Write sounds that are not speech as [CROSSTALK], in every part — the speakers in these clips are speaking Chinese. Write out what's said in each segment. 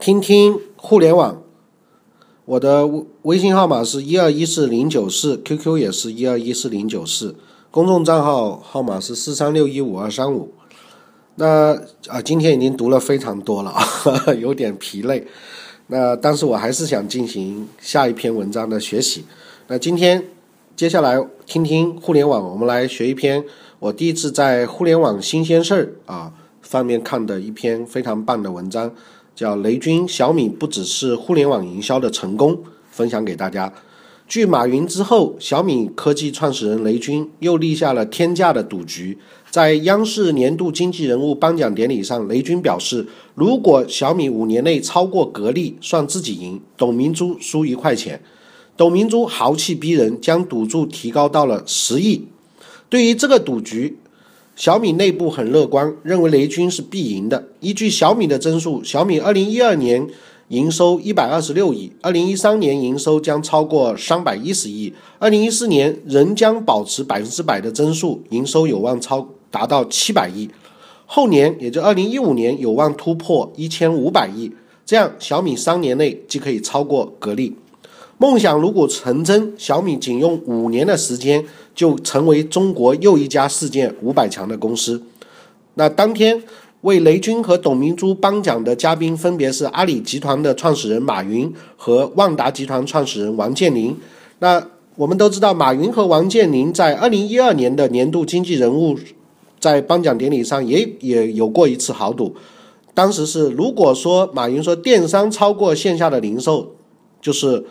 听听互联网，我的微微信号码是一二一四零九四，QQ 也是一二一四零九四，公众账号号码是四三六一五二三五。那啊，今天已经读了非常多了啊，[LAUGHS] 有点疲累。那但是我还是想进行下一篇文章的学习。那今天接下来听听互联网，我们来学一篇我第一次在互联网新鲜事儿啊方面看的一篇非常棒的文章。叫雷军，小米不只是互联网营销的成功，分享给大家。继马云之后，小米科技创始人雷军又立下了天价的赌局。在央视年度经济人物颁奖典礼上，雷军表示，如果小米五年内超过格力，算自己赢，董明珠输一块钱。董明珠豪气逼人，将赌注提高到了十亿。对于这个赌局。小米内部很乐观，认为雷军是必赢的。依据小米的增速，小米二零一二年营收一百二十六亿，二零一三年营收将超过三百一十亿，二零一四年仍将保持百分之百的增速，营收有望超达到七百亿。后年，也就二零一五年，有望突破一千五百亿。这样，小米三年内即可以超过格力。梦想如果成真，小米仅用五年的时间。就成为中国又一家世界五百强的公司。那当天为雷军和董明珠颁奖的嘉宾分别是阿里集团的创始人马云和万达集团创始人王健林。那我们都知道，马云和王健林在二零一二年的年度经济人物在颁奖典礼上也也有过一次豪赌。当时是如果说马云说电商超过线下的零售，就是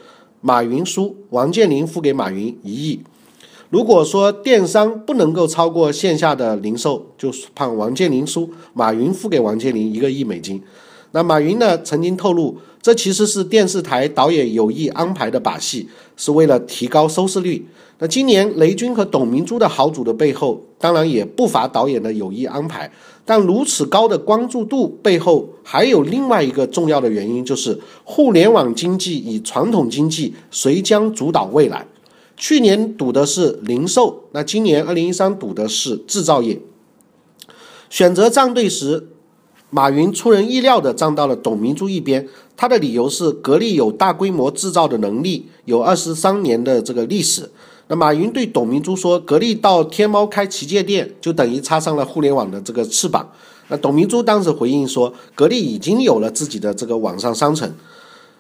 马云输，王健林付给马云一亿。如果说电商不能够超过线下的零售，就判王健林输，马云付给王健林一个亿美金。那马云呢，曾经透露，这其实是电视台导演有意安排的把戏，是为了提高收视率。那今年雷军和董明珠的豪赌的背后，当然也不乏导演的有意安排。但如此高的关注度背后，还有另外一个重要的原因，就是互联网经济与传统经济谁将主导未来？去年赌的是零售，那今年二零一三赌的是制造业。选择站队时，马云出人意料的站到了董明珠一边。他的理由是格力有大规模制造的能力，有二十三年的这个历史。那马云对董明珠说：“格力到天猫开旗舰店，就等于插上了互联网的这个翅膀。”那董明珠当时回应说：“格力已经有了自己的这个网上商城。”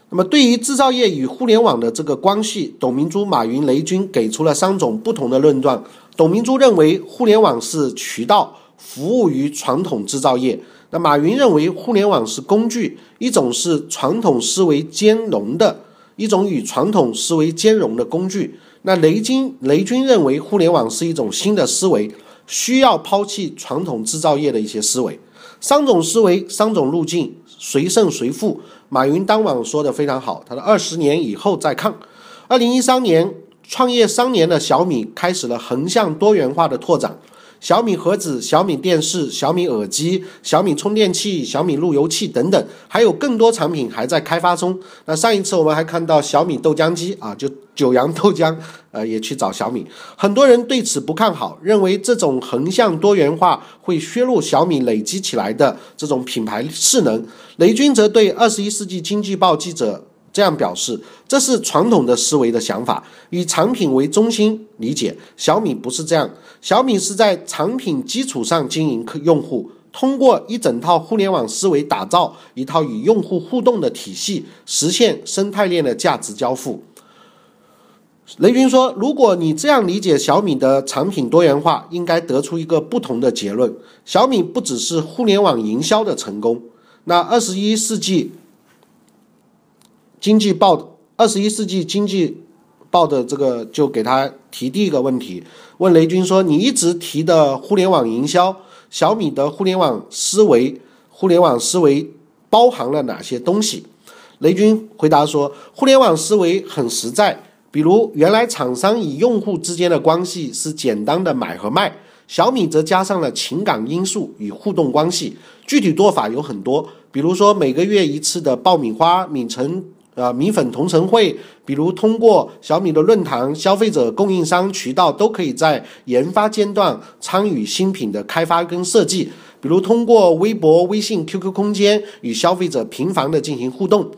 那么，对于制造业与互联网的这个关系，董明珠、马云、雷军给出了三种不同的论断。董明珠认为，互联网是渠道，服务于传统制造业；那马云认为，互联网是工具，一种是传统思维兼容的，一种与传统思维兼容的工具。那雷军雷军认为，互联网是一种新的思维，需要抛弃传统制造业的一些思维。三种思维，三种路径，谁胜谁负？马云当晚说的非常好，他说二十年以后再看。二零一三年创业三年的小米开始了横向多元化的拓展。小米盒子、小米电视、小米耳机、小米充电器、小米路由器等等，还有更多产品还在开发中。那上一次我们还看到小米豆浆机啊，就九阳豆浆，呃，也去找小米。很多人对此不看好，认为这种横向多元化会削弱小米累积起来的这种品牌势能。雷军则对《二十一世纪经济报》记者。这样表示，这是传统的思维的想法，以产品为中心理解。小米不是这样，小米是在产品基础上经营客用户，通过一整套互联网思维打造一套与用户互动的体系，实现生态链的价值交付。雷军说：“如果你这样理解小米的产品多元化，应该得出一个不同的结论：小米不只是互联网营销的成功。那二十一世纪。”经济报二十一世纪经济报的这个就给他提第一个问题，问雷军说：“你一直提的互联网营销，小米的互联网思维，互联网思维包含了哪些东西？”雷军回答说：“互联网思维很实在，比如原来厂商与用户之间的关系是简单的买和卖，小米则加上了情感因素与互动关系。具体做法有很多，比如说每个月一次的爆米花、米城。”呃，米粉同城会，比如通过小米的论坛，消费者、供应商渠道都可以在研发阶段参与新品的开发跟设计。比如通过微博、微信、QQ 空间与消费者频繁的进行互动。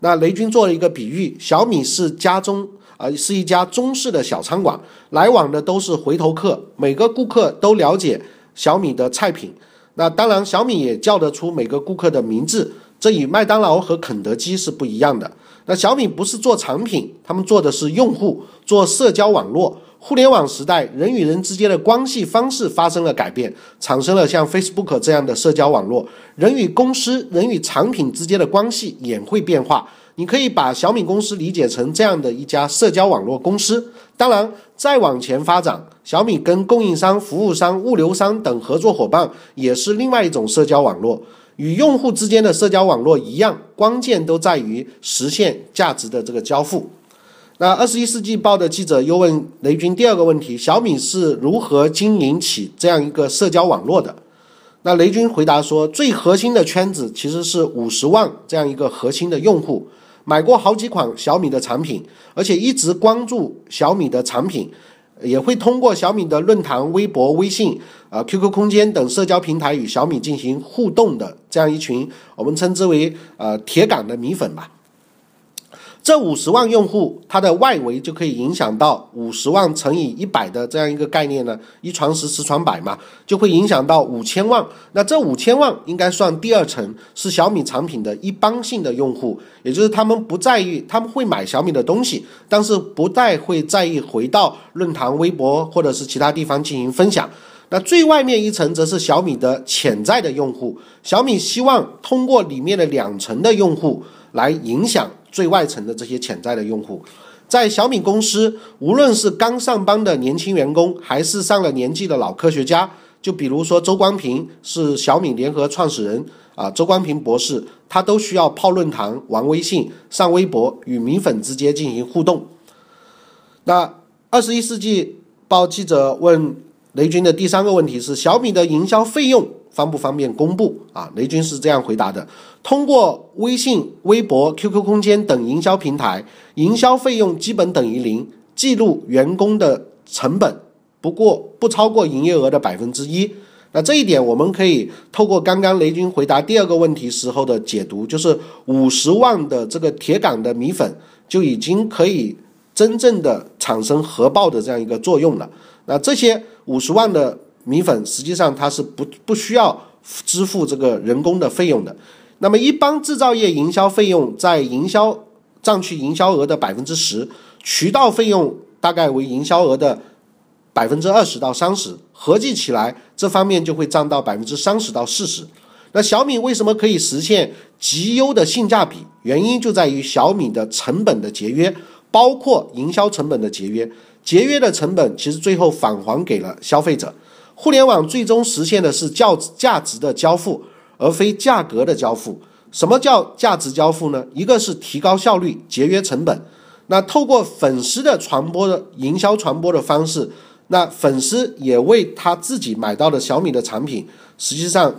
那雷军做了一个比喻，小米是家中啊是一家中式的小餐馆，来往的都是回头客，每个顾客都了解小米的菜品。那当然，小米也叫得出每个顾客的名字，这与麦当劳和肯德基是不一样的。那小米不是做产品，他们做的是用户，做社交网络。互联网时代，人与人之间的关系方式发生了改变，产生了像 Facebook 这样的社交网络。人与公司、人与产品之间的关系也会变化。你可以把小米公司理解成这样的一家社交网络公司。当然，再往前发展，小米跟供应商、服务商、物流商等合作伙伴也是另外一种社交网络。与用户之间的社交网络一样，关键都在于实现价值的这个交付。那二十一世纪报的记者又问雷军第二个问题：小米是如何经营起这样一个社交网络的？那雷军回答说，最核心的圈子其实是五十万这样一个核心的用户，买过好几款小米的产品，而且一直关注小米的产品。也会通过小米的论坛、微博、微信、啊 QQ 空间等社交平台与小米进行互动的这样一群，我们称之为呃铁杆的米粉吧。这五十万用户，它的外围就可以影响到五十万乘以一百的这样一个概念呢，一传十，十传百嘛，就会影响到五千万。那这五千万应该算第二层，是小米产品的一般性的用户，也就是他们不在意，他们会买小米的东西，但是不太会在意回到论坛、微博或者是其他地方进行分享。那最外面一层则是小米的潜在的用户，小米希望通过里面的两层的用户来影响。最外层的这些潜在的用户，在小米公司，无论是刚上班的年轻员工，还是上了年纪的老科学家，就比如说周光平是小米联合创始人啊，周光平博士，他都需要泡论坛、玩微信、上微博，与米粉之间进行互动。那二十一世纪报记者问雷军的第三个问题是：小米的营销费用。方不方便公布啊？雷军是这样回答的：通过微信、微博、QQ 空间等营销平台，营销费用基本等于零，记录员工的成本，不过不超过营业额的百分之一。那这一点我们可以透过刚刚雷军回答第二个问题时候的解读，就是五十万的这个铁杆的米粉就已经可以真正的产生核爆的这样一个作用了。那这些五十万的。米粉实际上它是不不需要支付这个人工的费用的。那么一般制造业营销费用在营销占去营销额的百分之十，渠道费用大概为营销额的百分之二十到三十，合计起来这方面就会占到百分之三十到四十。那小米为什么可以实现极优的性价比？原因就在于小米的成本的节约，包括营销成本的节约。节约的成本其实最后返还给了消费者。互联网最终实现的是价价值的交付，而非价格的交付。什么叫价值交付呢？一个是提高效率、节约成本。那透过粉丝的传播的营销传播的方式，那粉丝也为他自己买到的小米的产品，实际上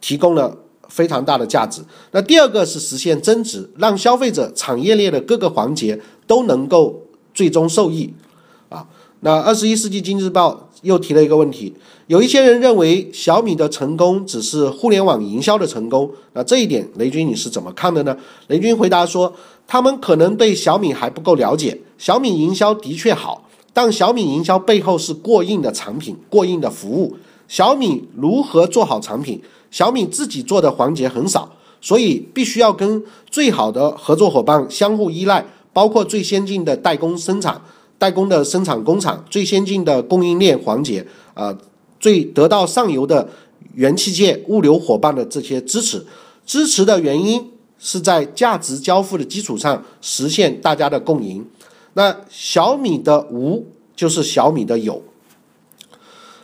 提供了非常大的价值。那第二个是实现增值，让消费者产业链的各个环节都能够最终受益。那二十一世纪经济日报。又提了一个问题，有一些人认为小米的成功只是互联网营销的成功，那这一点雷军你是怎么看的呢？雷军回答说，他们可能对小米还不够了解，小米营销的确好，但小米营销背后是过硬的产品、过硬的服务。小米如何做好产品？小米自己做的环节很少，所以必须要跟最好的合作伙伴相互依赖，包括最先进的代工生产。代工的生产工厂、最先进的供应链环节啊，最得到上游的元器件、物流伙伴的这些支持，支持的原因是在价值交付的基础上实现大家的共赢。那小米的无就是小米的有。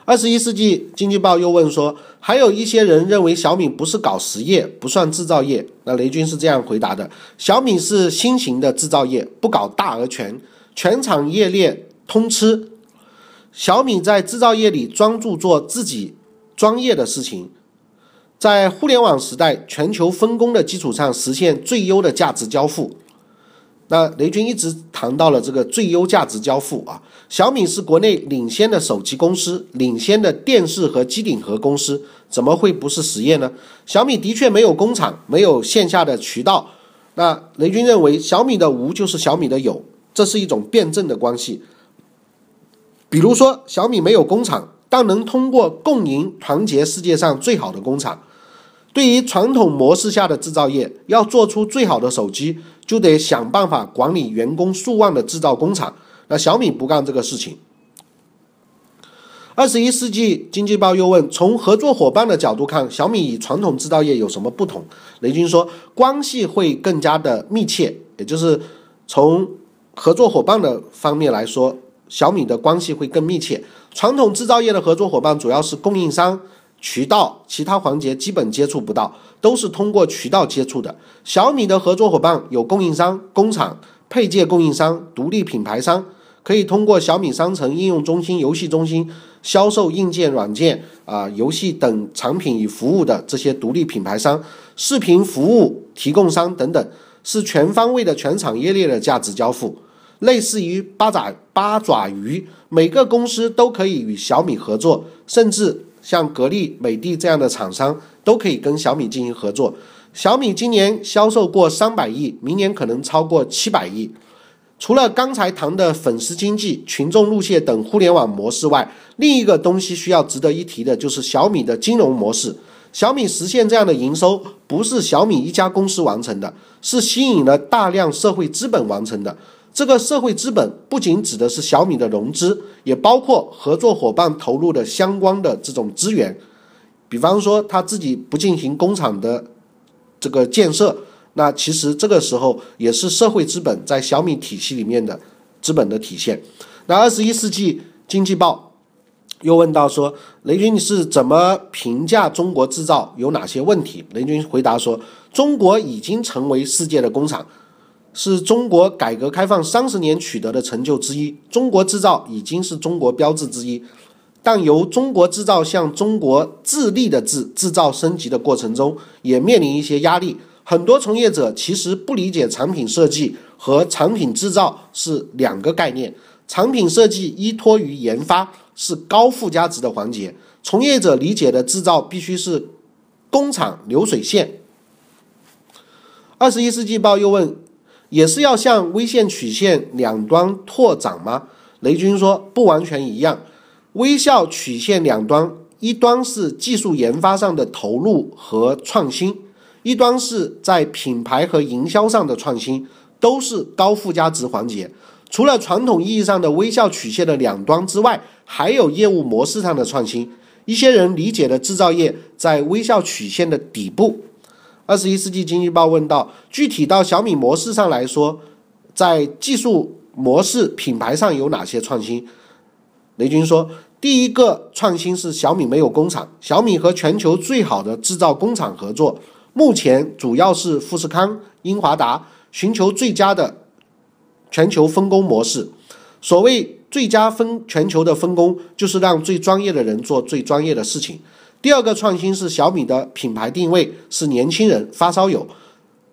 二十一世纪经济报又问说，还有一些人认为小米不是搞实业，不算制造业。那雷军是这样回答的：小米是新型的制造业，不搞大而全。全产业链通吃，小米在制造业里专注做自己专业的事情，在互联网时代全球分工的基础上实现最优的价值交付。那雷军一直谈到了这个最优价值交付啊，小米是国内领先的手机公司，领先的电视和机顶盒公司，怎么会不是实业呢？小米的确没有工厂，没有线下的渠道。那雷军认为，小米的无就是小米的有，这是一种辩证的关系。比如说，小米没有工厂，但能通过共赢团结世界上最好的工厂。对于传统模式下的制造业，要做出最好的手机，就得想办法管理员工数万的制造工厂。那小米不干这个事情。二十一世纪经济报又问：从合作伙伴的角度看，小米与传统制造业有什么不同？雷军说，关系会更加的密切，也就是从合作伙伴的方面来说，小米的关系会更密切。传统制造业的合作伙伴主要是供应商。渠道其他环节基本接触不到，都是通过渠道接触的。小米的合作伙伴有供应商、工厂、配件供应商、独立品牌商，可以通过小米商城、应用中心、游戏中心销售硬件、软件啊、游戏等产品与服务的这些独立品牌商、视频服务提供商等等，是全方位的全产业链的价值交付，类似于八爪八爪鱼，每个公司都可以与小米合作，甚至。像格力、美的这样的厂商都可以跟小米进行合作。小米今年销售过三百亿，明年可能超过七百亿。除了刚才谈的粉丝经济、群众路线等互联网模式外，另一个东西需要值得一提的就是小米的金融模式。小米实现这样的营收，不是小米一家公司完成的，是吸引了大量社会资本完成的。这个社会资本不仅指的是小米的融资，也包括合作伙伴投入的相关的这种资源，比方说他自己不进行工厂的这个建设，那其实这个时候也是社会资本在小米体系里面的资本的体现。那二十一世纪经济报又问到说，雷军你是怎么评价中国制造有哪些问题？雷军回答说，中国已经成为世界的工厂。是中国改革开放三十年取得的成就之一。中国制造已经是中国标志之一，但由中国制造向中国自立的制制造升级的过程中，也面临一些压力。很多从业者其实不理解产品设计和产品制造是两个概念。产品设计依托于研发，是高附加值的环节。从业者理解的制造必须是工厂流水线。二十一世纪报又问。也是要向微线曲线两端拓展吗？雷军说不完全一样。微笑曲线两端，一端是技术研发上的投入和创新，一端是在品牌和营销上的创新，都是高附加值环节。除了传统意义上的微笑曲线的两端之外，还有业务模式上的创新。一些人理解的制造业在微笑曲线的底部。二十一世纪经济报问到，具体到小米模式上来说，在技术模式、品牌上有哪些创新？雷军说，第一个创新是小米没有工厂，小米和全球最好的制造工厂合作，目前主要是富士康、英华达，寻求最佳的全球分工模式。所谓最佳分全球的分工，就是让最专业的人做最专业的事情。第二个创新是小米的品牌定位是年轻人发烧友，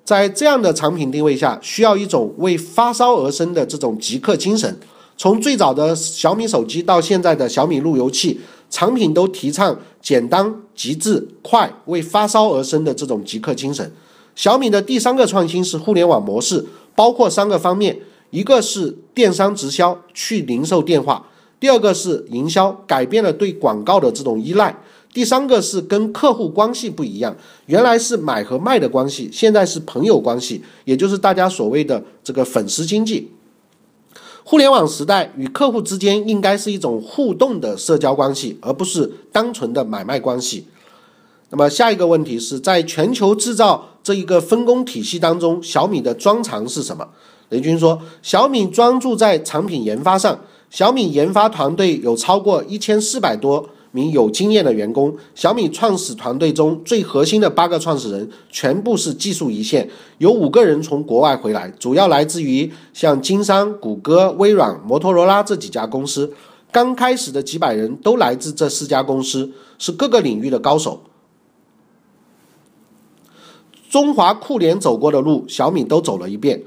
在这样的产品定位下，需要一种为发烧而生的这种极客精神。从最早的小米手机到现在的小米路由器，产品都提倡简单、极致、快，为发烧而生的这种极客精神。小米的第三个创新是互联网模式，包括三个方面：一个是电商直销，去零售电话；第二个是营销，改变了对广告的这种依赖。第三个是跟客户关系不一样，原来是买和卖的关系，现在是朋友关系，也就是大家所谓的这个粉丝经济。互联网时代与客户之间应该是一种互动的社交关系，而不是单纯的买卖关系。那么下一个问题是在全球制造这一个分工体系当中，小米的专长是什么？雷军说，小米专注在产品研发上，小米研发团队有超过一千四百多。名有经验的员工，小米创始团队中最核心的八个创始人全部是技术一线，有五个人从国外回来，主要来自于像金山、谷歌、微软、摩托罗拉这几家公司。刚开始的几百人都来自这四家公司，是各个领域的高手。中华酷联走过的路，小米都走了一遍。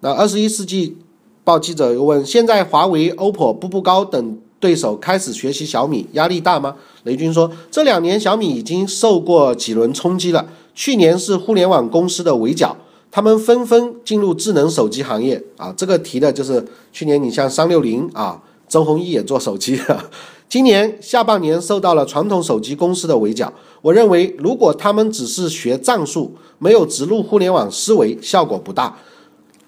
那二十一世纪报记者又问：现在华为、OPPO、步步高等对手开始学习小米，压力大吗？雷军说：这两年小米已经受过几轮冲击了。去年是互联网公司的围剿，他们纷纷进入智能手机行业啊。这个提的就是去年你像三六零啊，周鸿祎也做手机。今年下半年受到了传统手机公司的围剿。我认为，如果他们只是学战术，没有植入互联网思维，效果不大。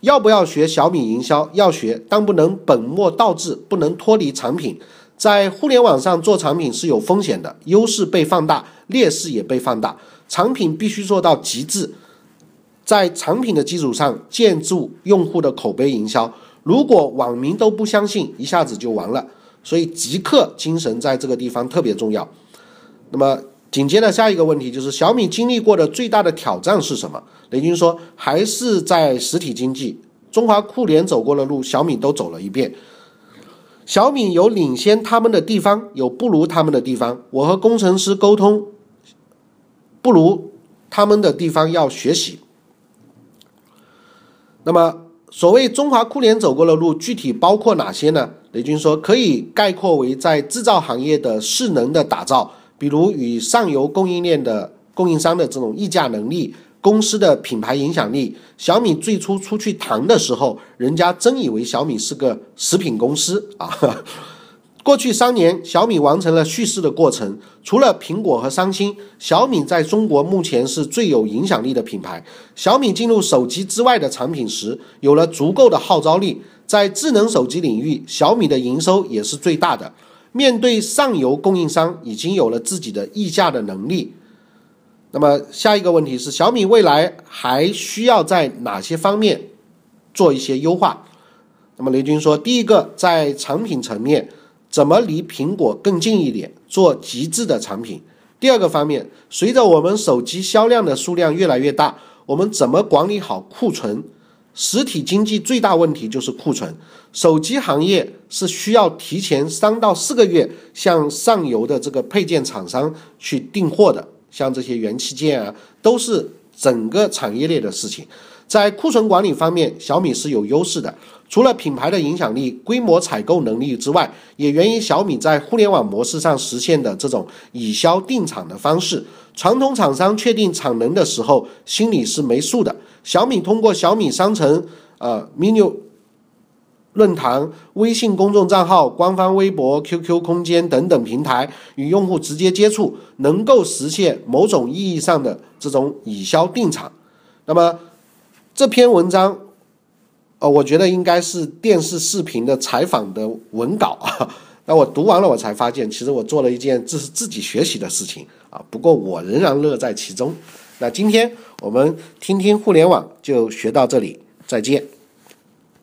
要不要学小米营销？要学，但不能本末倒置，不能脱离产品。在互联网上做产品是有风险的，优势被放大，劣势也被放大。产品必须做到极致，在产品的基础上建筑用户的口碑营销。如果网民都不相信，一下子就完了。所以极客精神在这个地方特别重要。那么紧接着下一个问题就是小米经历过的最大的挑战是什么？雷军说还是在实体经济。中华酷联走过的路，小米都走了一遍。小米有领先他们的地方，有不如他们的地方。我和工程师沟通，不如他们的地方要学习。那么所谓中华酷联走过的路，具体包括哪些呢？雷军说，可以概括为在制造行业的势能的打造，比如与上游供应链的供应商的这种议价能力、公司的品牌影响力。小米最初出去谈的时候，人家真以为小米是个食品公司 [LAUGHS] 啊。过去三年，小米完成了叙事的过程。除了苹果和三星，小米在中国目前是最有影响力的品牌。小米进入手机之外的产品时，有了足够的号召力。在智能手机领域，小米的营收也是最大的。面对上游供应商，已经有了自己的议价的能力。那么下一个问题是，小米未来还需要在哪些方面做一些优化？那么雷军说，第一个，在产品层面，怎么离苹果更近一点，做极致的产品？第二个方面，随着我们手机销量的数量越来越大，我们怎么管理好库存？实体经济最大问题就是库存，手机行业是需要提前三到四个月向上游的这个配件厂商去订货的，像这些元器件啊，都是整个产业链的事情。在库存管理方面，小米是有优势的。除了品牌的影响力、规模采购能力之外，也源于小米在互联网模式上实现的这种以销定产的方式。传统厂商确定产能的时候，心里是没数的。小米通过小米商城、呃 mini 论坛、微信公众账号、官方微博、QQ 空间等等平台与用户直接接触，能够实现某种意义上的这种以销定产。那么这篇文章。呃，我觉得应该是电视视频的采访的文稿啊。[LAUGHS] 那我读完了，我才发现，其实我做了一件这是自己学习的事情啊。不过我仍然乐在其中。那今天我们听听互联网就学到这里，再见。